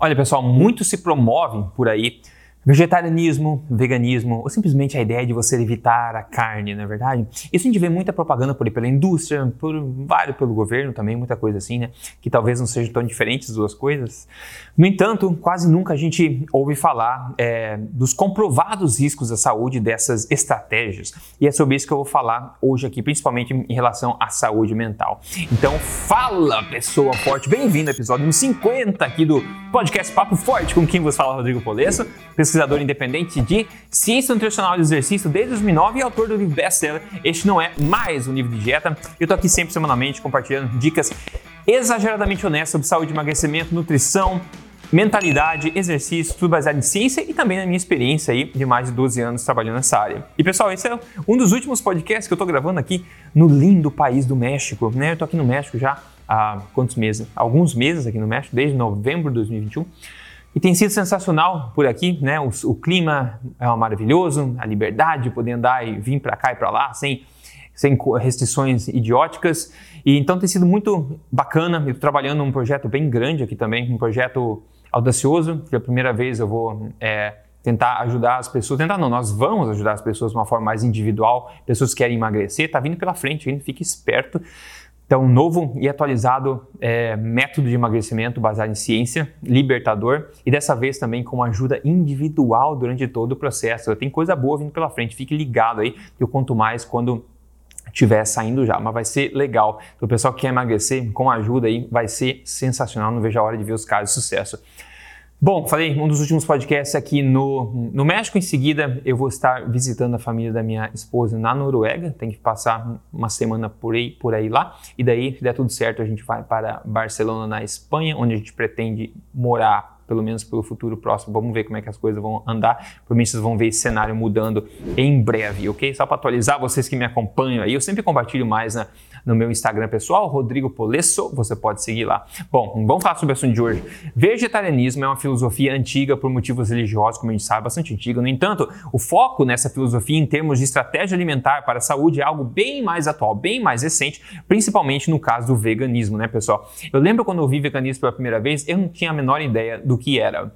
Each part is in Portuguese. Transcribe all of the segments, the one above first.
Olha, pessoal, muito se promovem por aí Vegetarianismo, veganismo, ou simplesmente a ideia de você evitar a carne, não é verdade? Isso a gente vê muita propaganda por aí pela indústria, por vários pelo governo também, muita coisa assim, né? Que talvez não sejam tão diferentes as duas coisas. No entanto, quase nunca a gente ouve falar é, dos comprovados riscos à saúde dessas estratégias. E é sobre isso que eu vou falar hoje aqui, principalmente em relação à saúde mental. Então, fala, pessoa forte! Bem-vindo ao episódio 50 aqui do podcast Papo Forte, com quem vos fala Rodrigo Polesso, pesquisador independente de ciência nutricional e exercício desde 2009 e autor do livro best-seller Este Não É Mais um Livro de Dieta. Eu tô aqui sempre semanalmente compartilhando dicas exageradamente honestas sobre saúde, emagrecimento, nutrição, mentalidade, exercício, tudo baseado em ciência e também na minha experiência aí de mais de 12 anos trabalhando nessa área. E pessoal, esse é um dos últimos podcasts que eu tô gravando aqui no lindo país do México, né? Eu tô aqui no México já há quantos meses? Alguns meses aqui no México, desde novembro de 2021. E tem sido sensacional por aqui, né? O, o clima é maravilhoso, a liberdade de poder andar e vir para cá e para lá sem, sem restrições idióticas. E então tem sido muito bacana. Eu estou trabalhando num projeto bem grande aqui também, um projeto audacioso. Pela primeira vez eu vou é, tentar ajudar as pessoas. Tentar não, nós vamos ajudar as pessoas de uma forma mais individual. Pessoas que querem emagrecer, está vindo pela frente, ainda fique esperto. Então, novo e atualizado é, método de emagrecimento baseado em ciência, libertador, e dessa vez também com ajuda individual durante todo o processo. Tem coisa boa vindo pela frente, fique ligado aí, que eu conto mais quando estiver saindo já, mas vai ser legal. Então, o pessoal que quer emagrecer, com ajuda aí, vai ser sensacional, não vejo a hora de ver os casos de sucesso. Bom, falei um dos últimos podcasts aqui no, no México. Em seguida, eu vou estar visitando a família da minha esposa na Noruega. Tem que passar uma semana por aí, por aí lá. E daí, se der tudo certo, a gente vai para Barcelona, na Espanha, onde a gente pretende morar pelo menos pelo futuro próximo. Vamos ver como é que as coisas vão andar. Por mim, vocês vão ver esse cenário mudando em breve, ok? Só para atualizar vocês que me acompanham aí, eu sempre compartilho mais na, no meu Instagram pessoal, Rodrigo Polesso, você pode seguir lá. Bom, vamos falar sobre o assunto de hoje. Vegetarianismo é uma filosofia antiga por motivos religiosos, como a gente sabe, bastante antiga. No entanto, o foco nessa filosofia em termos de estratégia alimentar para a saúde é algo bem mais atual, bem mais recente, principalmente no caso do veganismo, né, pessoal? Eu lembro quando eu vi veganismo pela primeira vez, eu não tinha a menor ideia do que era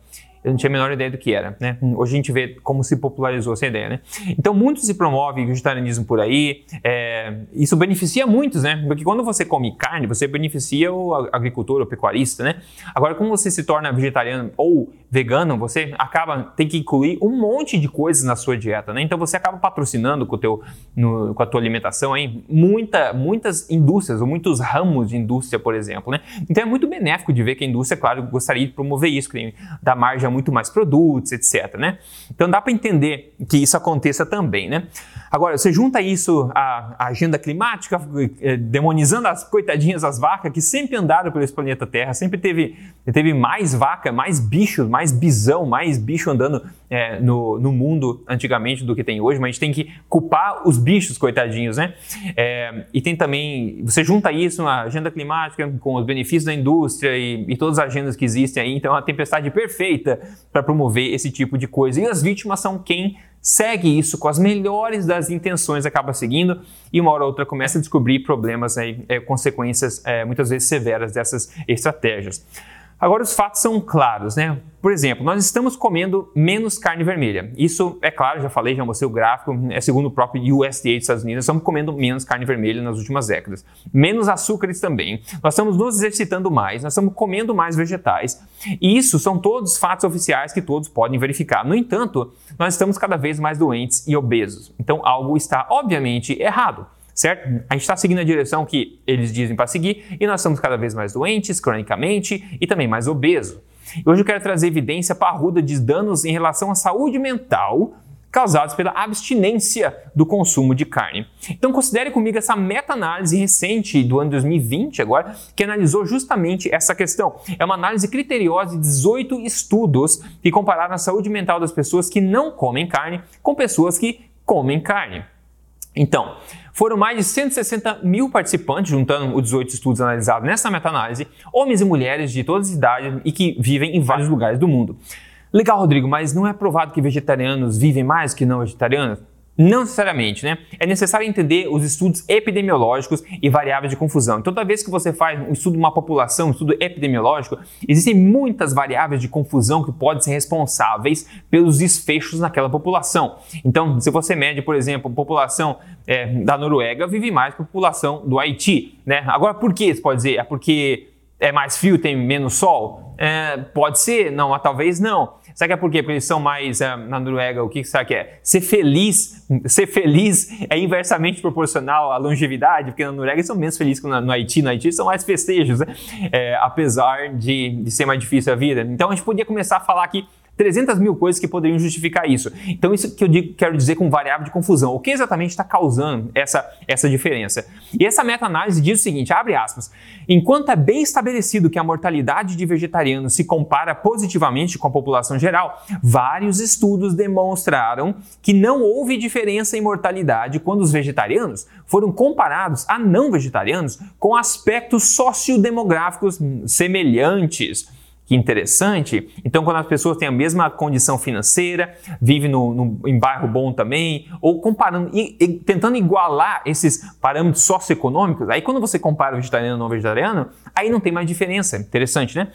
eu não tinha a menor ideia do que era, né? Hoje a gente vê como se popularizou essa ideia, né? Então, muito se promove vegetarianismo por aí, é, isso beneficia muitos, né? Porque quando você come carne, você beneficia o agricultor, o pecuarista, né? Agora, como você se torna vegetariano ou vegano, você acaba, tem que incluir um monte de coisas na sua dieta, né? Então, você acaba patrocinando com, o teu, no, com a tua alimentação aí muita, muitas indústrias, ou muitos ramos de indústria, por exemplo, né? Então, é muito benéfico de ver que a indústria, claro, gostaria de promover isso, que dá margem muito mais produtos, etc. Né? Então dá para entender que isso aconteça também. Né? Agora, você junta isso à, agenda climática, eh, demonizando as coitadinhas das vacas que sempre andaram pelo planeta Terra, sempre teve, teve mais vaca, mais bichos, mais bisão, mais bicho andando é, no, no mundo antigamente do que tem hoje, mas a gente tem que culpar os bichos, coitadinhos, né? É, e tem também, você junta isso na agenda climática com os benefícios da indústria e, e todas as agendas que existem aí, então é uma tempestade perfeita para promover esse tipo de coisa. E as vítimas são quem segue isso com as melhores das intenções, acaba seguindo e uma hora ou outra começa a descobrir problemas, aí, é, consequências é, muitas vezes severas dessas estratégias. Agora, os fatos são claros, né? Por exemplo, nós estamos comendo menos carne vermelha. Isso, é claro, já falei, já mostrei o gráfico, é segundo o próprio USDA dos Estados Unidos, estamos comendo menos carne vermelha nas últimas décadas. Menos açúcares também. Nós estamos nos exercitando mais, nós estamos comendo mais vegetais. E isso são todos fatos oficiais que todos podem verificar. No entanto, nós estamos cada vez mais doentes e obesos. Então, algo está, obviamente, errado certo? A gente está seguindo a direção que eles dizem para seguir e nós estamos cada vez mais doentes, cronicamente e também mais obesos. Hoje eu quero trazer evidência parruda de danos em relação à saúde mental causados pela abstinência do consumo de carne. Então considere comigo essa meta-análise recente do ano 2020 agora, que analisou justamente essa questão. É uma análise criteriosa de 18 estudos que compararam a saúde mental das pessoas que não comem carne com pessoas que comem carne. Então, foram mais de 160 mil participantes, juntando os 18 estudos analisados nessa meta-análise, homens e mulheres de todas as idades e que vivem em vários lugares do mundo. Legal, Rodrigo, mas não é provado que vegetarianos vivem mais que não vegetarianos? Não necessariamente, né? É necessário entender os estudos epidemiológicos e variáveis de confusão. Então, toda vez que você faz um estudo de uma população, um estudo epidemiológico, existem muitas variáveis de confusão que podem ser responsáveis pelos desfechos naquela população. Então, se você mede, por exemplo, a população é, da Noruega vive mais que a população do Haiti, né? Agora, por que você pode dizer? É porque é mais frio, tem menos sol? É, pode ser, não, mas talvez não. Será que é por quê? Porque eles são mais uh, na Noruega, o que será que é? Ser feliz, ser feliz é inversamente proporcional à longevidade, porque na Noruega eles são menos felizes que no, no Haiti, no Haiti são mais festejos, né? é, apesar de, de ser mais difícil a vida. Então a gente podia começar a falar aqui 300 mil coisas que poderiam justificar isso. Então, isso que eu digo, quero dizer com variável de confusão. O que exatamente está causando essa, essa diferença? E essa meta-análise diz o seguinte: abre aspas. Enquanto é bem estabelecido que a mortalidade de vegetarianos se compara positivamente com a população geral, vários estudos demonstraram que não houve diferença em mortalidade quando os vegetarianos foram comparados a não vegetarianos com aspectos sociodemográficos semelhantes. Que interessante. Então, quando as pessoas têm a mesma condição financeira, vivem no, no, em bairro bom também, ou comparando e, e, tentando igualar esses parâmetros socioeconômicos, aí quando você compara vegetariano e não vegetariano, aí não tem mais diferença. Interessante, né?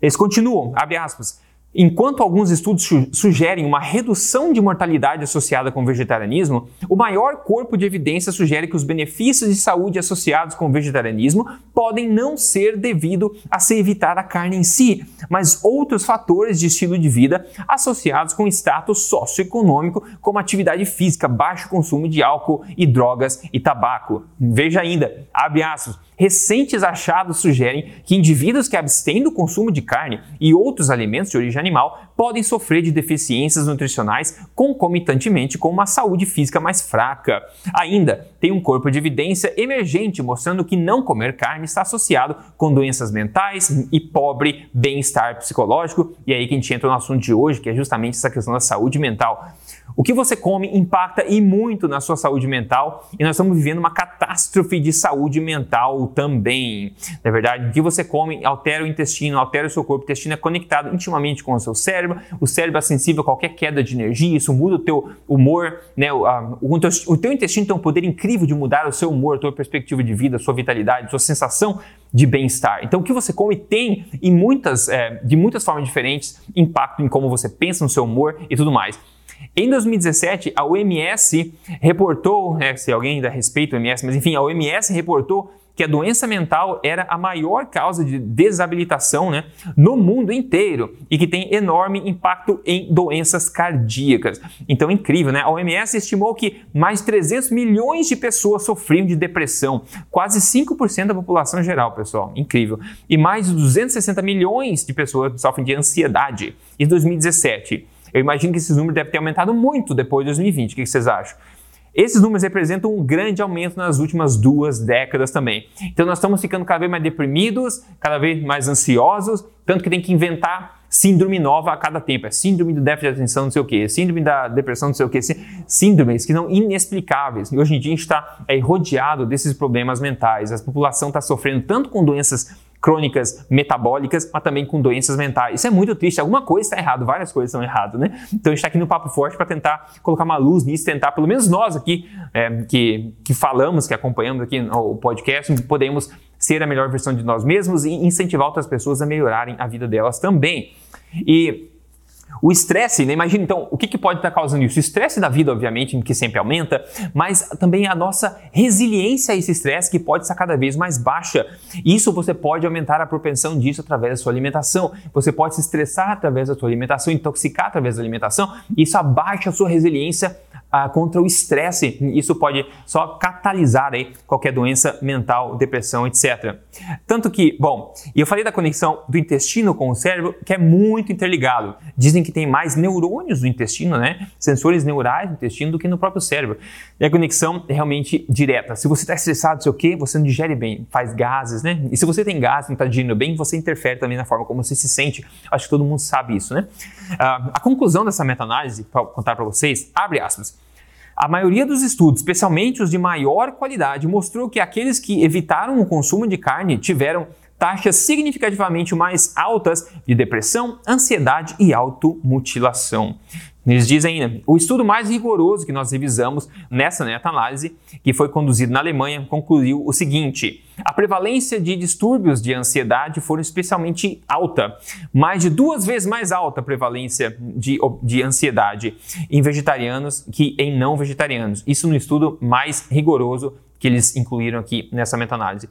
Eles continuam, abre aspas. Enquanto alguns estudos sugerem uma redução de mortalidade associada com o vegetarianismo, o maior corpo de evidência sugere que os benefícios de saúde associados com o vegetarianismo podem não ser devido a se evitar a carne em si, mas outros fatores de estilo de vida associados com status socioeconômico, como atividade física, baixo consumo de álcool e drogas e tabaco. Veja ainda, abre aspas, Recentes achados sugerem que indivíduos que abstêm do consumo de carne e outros alimentos de origem animal podem sofrer de deficiências nutricionais concomitantemente com uma saúde física mais fraca. Ainda, tem um corpo de evidência emergente mostrando que não comer carne está associado com doenças mentais e pobre bem-estar psicológico. E é aí que a gente entra no assunto de hoje, que é justamente essa questão da saúde mental. O que você come impacta e muito na sua saúde mental e nós estamos vivendo uma catástrofe de saúde mental também. Na verdade, o que você come altera o intestino, altera o seu corpo. O intestino é conectado intimamente com o seu cérebro. O cérebro é sensível a qualquer queda de energia, isso muda o teu humor, né? O, a, o, teu, o teu intestino tem um poder incrível de mudar o seu humor, a tua perspectiva de vida, a sua vitalidade, a sua sensação de bem-estar. Então, o que você come tem, em muitas, é, de muitas formas diferentes, impacto em como você pensa no seu humor e tudo mais. Em 2017, a OMS reportou, né, se alguém ainda respeita o OMS, mas enfim, a OMS reportou que a doença mental era a maior causa de desabilitação né, no mundo inteiro e que tem enorme impacto em doenças cardíacas. Então, incrível, né? A OMS estimou que mais 300 milhões de pessoas sofriam de depressão, quase 5% da população geral, pessoal. Incrível. E mais de 260 milhões de pessoas sofrem de ansiedade. Em 2017, eu imagino que esses números devem ter aumentado muito depois de 2020. O que vocês acham? Esses números representam um grande aumento nas últimas duas décadas também. Então nós estamos ficando cada vez mais deprimidos, cada vez mais ansiosos, tanto que tem que inventar síndrome nova a cada tempo. É síndrome do déficit de atenção, não sei o quê, síndrome da depressão, não sei o quê. Síndromes que são inexplicáveis. E hoje em dia a gente está é, rodeado desses problemas mentais. A população está sofrendo tanto com doenças crônicas metabólicas, mas também com doenças mentais. Isso é muito triste. Alguma coisa está errado, várias coisas estão erradas, né? Então a gente está aqui no Papo Forte para tentar colocar uma luz nisso, tentar, pelo menos nós aqui é, que, que falamos, que acompanhamos aqui o podcast, podemos ser a melhor versão de nós mesmos e incentivar outras pessoas a melhorarem a vida delas também. E o estresse, né? imagina então, o que, que pode estar causando isso? O estresse da vida, obviamente, que sempre aumenta, mas também a nossa resiliência a esse estresse, que pode estar cada vez mais baixa. Isso você pode aumentar a propensão disso através da sua alimentação. Você pode se estressar através da sua alimentação, intoxicar através da alimentação. Isso abaixa a sua resiliência ah, contra o estresse. Isso pode só catalisar aí qualquer doença mental, depressão, etc. Tanto que, bom, eu falei da conexão do intestino com o cérebro, que é muito interligado. Dizem que tem mais neurônios no intestino, né? Sensores neurais no intestino do que no próprio cérebro. E a conexão é realmente direta. Se você está estressado, sei o quê, você não digere bem, faz gases, né? E se você tem gases, não está digerindo bem, você interfere também na forma como você se sente. Acho que todo mundo sabe isso, né? Ah, a conclusão dessa meta-análise, para contar para vocês, abre aspas. A maioria dos estudos, especialmente os de maior qualidade, mostrou que aqueles que evitaram o consumo de carne tiveram taxas significativamente mais altas de depressão, ansiedade e automutilação. Eles dizem ainda, o estudo mais rigoroso que nós revisamos nessa meta-análise, que foi conduzido na Alemanha, concluiu o seguinte: a prevalência de distúrbios de ansiedade foram especialmente alta, mais de duas vezes mais alta a prevalência de, de ansiedade em vegetarianos que em não vegetarianos. Isso no estudo mais rigoroso que eles incluíram aqui nessa meta-análise.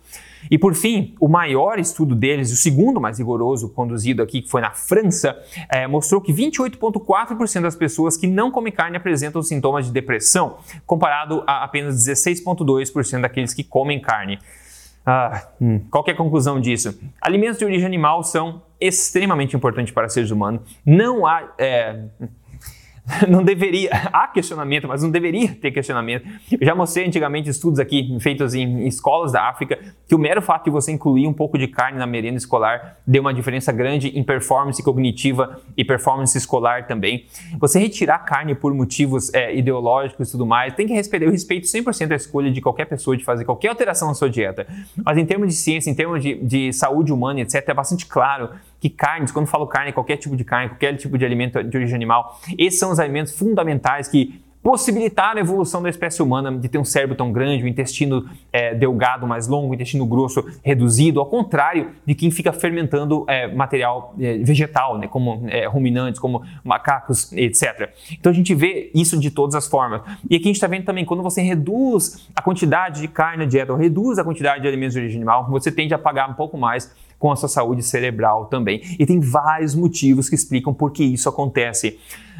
E por fim, o maior estudo deles, o segundo mais rigoroso, conduzido aqui, que foi na França, é, mostrou que 28,4% das pessoas que não comem carne apresentam sintomas de depressão, comparado a apenas 16,2% daqueles que comem carne. Ah, hum, qual é a conclusão disso? Alimentos de origem animal são extremamente importantes para seres humanos. Não há. É, não deveria, há questionamento, mas não deveria ter questionamento. Eu já mostrei antigamente estudos aqui feitos em escolas da África que o mero fato de você incluir um pouco de carne na merenda escolar deu uma diferença grande em performance cognitiva e performance escolar também. Você retirar carne por motivos é, ideológicos e tudo mais, tem que respeitar, eu respeito 100% a escolha de qualquer pessoa de fazer qualquer alteração na sua dieta. Mas em termos de ciência, em termos de, de saúde humana, etc., é bastante claro que carnes, quando falo carne, qualquer tipo de carne, qualquer tipo de alimento de origem animal, esses são os alimentos fundamentais que possibilitaram a evolução da espécie humana de ter um cérebro tão grande, o um intestino é, delgado mais longo, o um intestino grosso reduzido, ao contrário de quem fica fermentando é, material é, vegetal, né, como é, ruminantes, como macacos, etc. Então a gente vê isso de todas as formas. E aqui a gente está vendo também, quando você reduz a quantidade de carne na dieta, ou reduz a quantidade de alimentos de origem animal, você tende a pagar um pouco mais com a sua saúde cerebral também. E tem vários motivos que explicam por que isso acontece.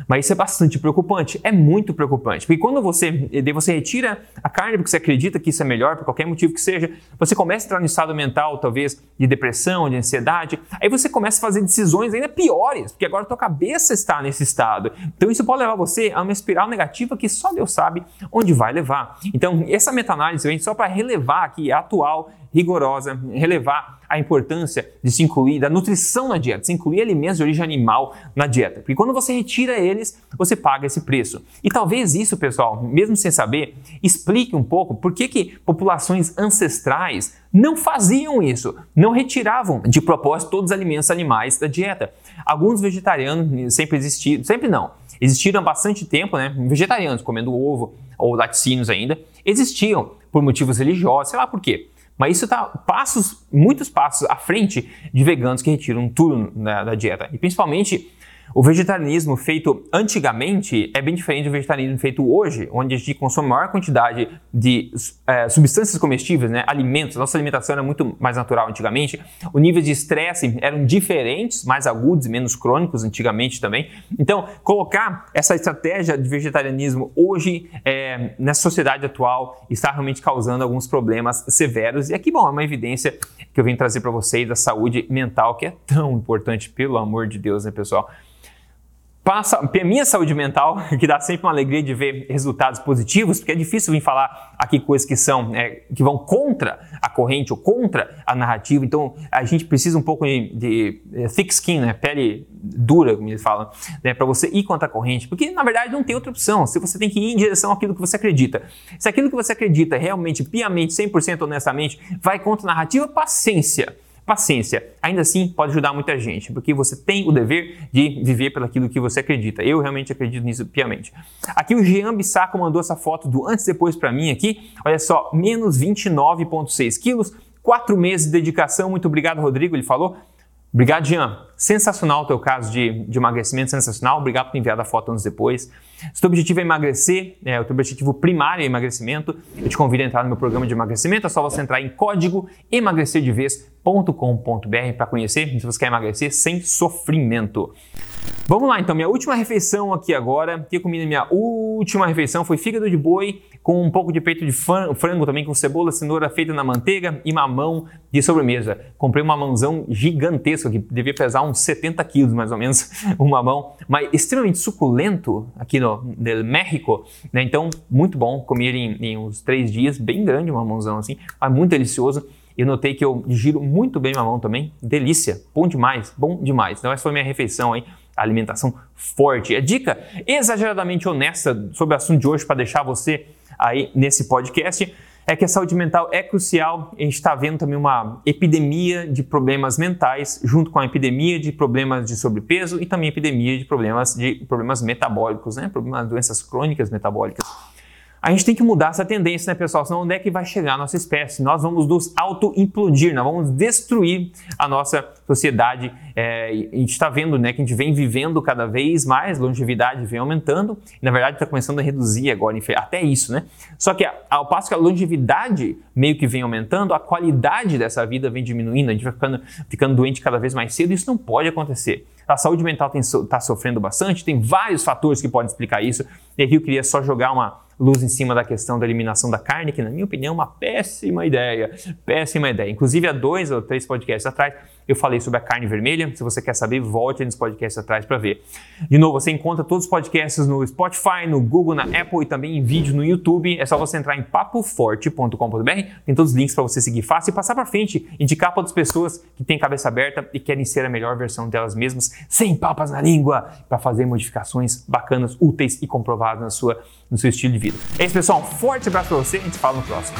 Mas isso é bastante preocupante, é muito preocupante. Porque quando você, você retira a carne porque você acredita que isso é melhor, por qualquer motivo que seja, você começa a entrar no estado mental, talvez, de depressão, de ansiedade, aí você começa a fazer decisões ainda piores, porque agora a tua cabeça está nesse estado. Então isso pode levar você a uma espiral negativa que só Deus sabe onde vai levar. Então, essa meta-análise vem só para relevar aqui atual rigorosa, relevar a importância de se incluir da nutrição na dieta, se incluir alimentos de origem animal na dieta. Porque quando você retira eles, você paga esse preço. E talvez isso, pessoal, mesmo sem saber, explique um pouco por que, que populações ancestrais não faziam isso, não retiravam de propósito todos os alimentos animais da dieta. Alguns vegetarianos sempre existiram, sempre não, existiram há bastante tempo, né? Vegetarianos comendo ovo ou laticínios ainda, existiam por motivos religiosos, sei lá por quê. Mas isso está passos, muitos passos à frente de veganos que retiram tudo da, da dieta. E principalmente o vegetarianismo feito antigamente é bem diferente do vegetarianismo feito hoje, onde a gente consome maior quantidade de é, substâncias comestíveis, né, alimentos. Nossa alimentação era muito mais natural antigamente. O nível de estresse eram diferentes, mais agudos e menos crônicos antigamente também. Então, colocar essa estratégia de vegetarianismo hoje é, nessa sociedade atual está realmente causando alguns problemas severos. E aqui, bom, é uma evidência que eu venho trazer para vocês da saúde mental, que é tão importante, pelo amor de Deus, né, pessoal? Passa a minha saúde mental, que dá sempre uma alegria de ver resultados positivos, porque é difícil vir falar aqui coisas que são é, que vão contra a corrente ou contra a narrativa. Então a gente precisa um pouco de, de é, thick skin, né? pele dura, como eles falam, né? para você ir contra a corrente, porque na verdade não tem outra opção. Se você tem que ir em direção àquilo que você acredita, se aquilo que você acredita realmente, piamente, 100% honestamente, vai contra a narrativa, paciência paciência. Ainda assim, pode ajudar muita gente, porque você tem o dever de viver pelo aquilo que você acredita. Eu realmente acredito nisso piamente. Aqui o Jean Bissaco mandou essa foto do antes e depois para mim aqui. Olha só, menos 29,6 quilos, quatro meses de dedicação. Muito obrigado, Rodrigo. Ele falou. Obrigado, Jean. Sensacional o teu caso de, de emagrecimento, sensacional. Obrigado por ter enviado a foto anos depois. Se o teu objetivo é emagrecer, é, o teu objetivo primário é emagrecimento, eu te convido a entrar no meu programa de emagrecimento. É só você entrar em código emagrecerdevez.com.br para conhecer se você quer emagrecer sem sofrimento. Vamos lá, então. Minha última refeição aqui agora. Que eu comi na minha última refeição foi fígado de boi com um pouco de peito de frango também, com cebola, cenoura feita na manteiga e mamão de sobremesa. Comprei um mamãozão gigantesco que devia pesar uns 70 quilos mais ou menos, um mamão, mas extremamente suculento aqui no, no México. Né? Então, muito bom. Comi ele em, em uns três dias, bem grande o mamãozão assim, mas muito delicioso. Eu notei que eu giro muito bem mamão também. Delícia, bom demais, bom demais. Então essa foi minha refeição aí alimentação forte. É dica exageradamente honesta sobre o assunto de hoje para deixar você aí nesse podcast. É que a saúde mental é crucial. A gente está vendo também uma epidemia de problemas mentais, junto com a epidemia de problemas de sobrepeso e também epidemia de problemas de problemas metabólicos, né? Problemas, doenças crônicas metabólicas. A gente tem que mudar essa tendência, né, pessoal? Senão onde é que vai chegar a nossa espécie? Nós vamos nos auto-implodir, nós vamos destruir a nossa sociedade. É, a gente está vendo né, que a gente vem vivendo cada vez mais, longevidade vem aumentando, e na verdade está começando a reduzir agora, até isso, né? Só que ao passo que a longevidade meio que vem aumentando, a qualidade dessa vida vem diminuindo, a gente vai ficando, ficando doente cada vez mais cedo, isso não pode acontecer. A saúde mental está sofrendo bastante, tem vários fatores que podem explicar isso, e aqui eu queria só jogar uma luz em cima da questão da eliminação da carne, que na minha opinião é uma péssima ideia. Péssima ideia. Inclusive, há dois ou três podcasts atrás, eu falei sobre a carne vermelha. Se você quer saber, volte nos podcasts atrás para ver. De novo, você encontra todos os podcasts no Spotify, no Google, na Apple e também em vídeo no YouTube. É só você entrar em papoforte.com.br, tem todos os links para você seguir fácil e passar para frente, indicar para outras pessoas que têm cabeça aberta e querem ser a melhor versão delas mesmas, sem papas na língua, para fazer modificações bacanas, úteis e comprovadas na sua, no seu estilo de vida. É isso, pessoal. Um forte abraço para você a gente se fala no próximo.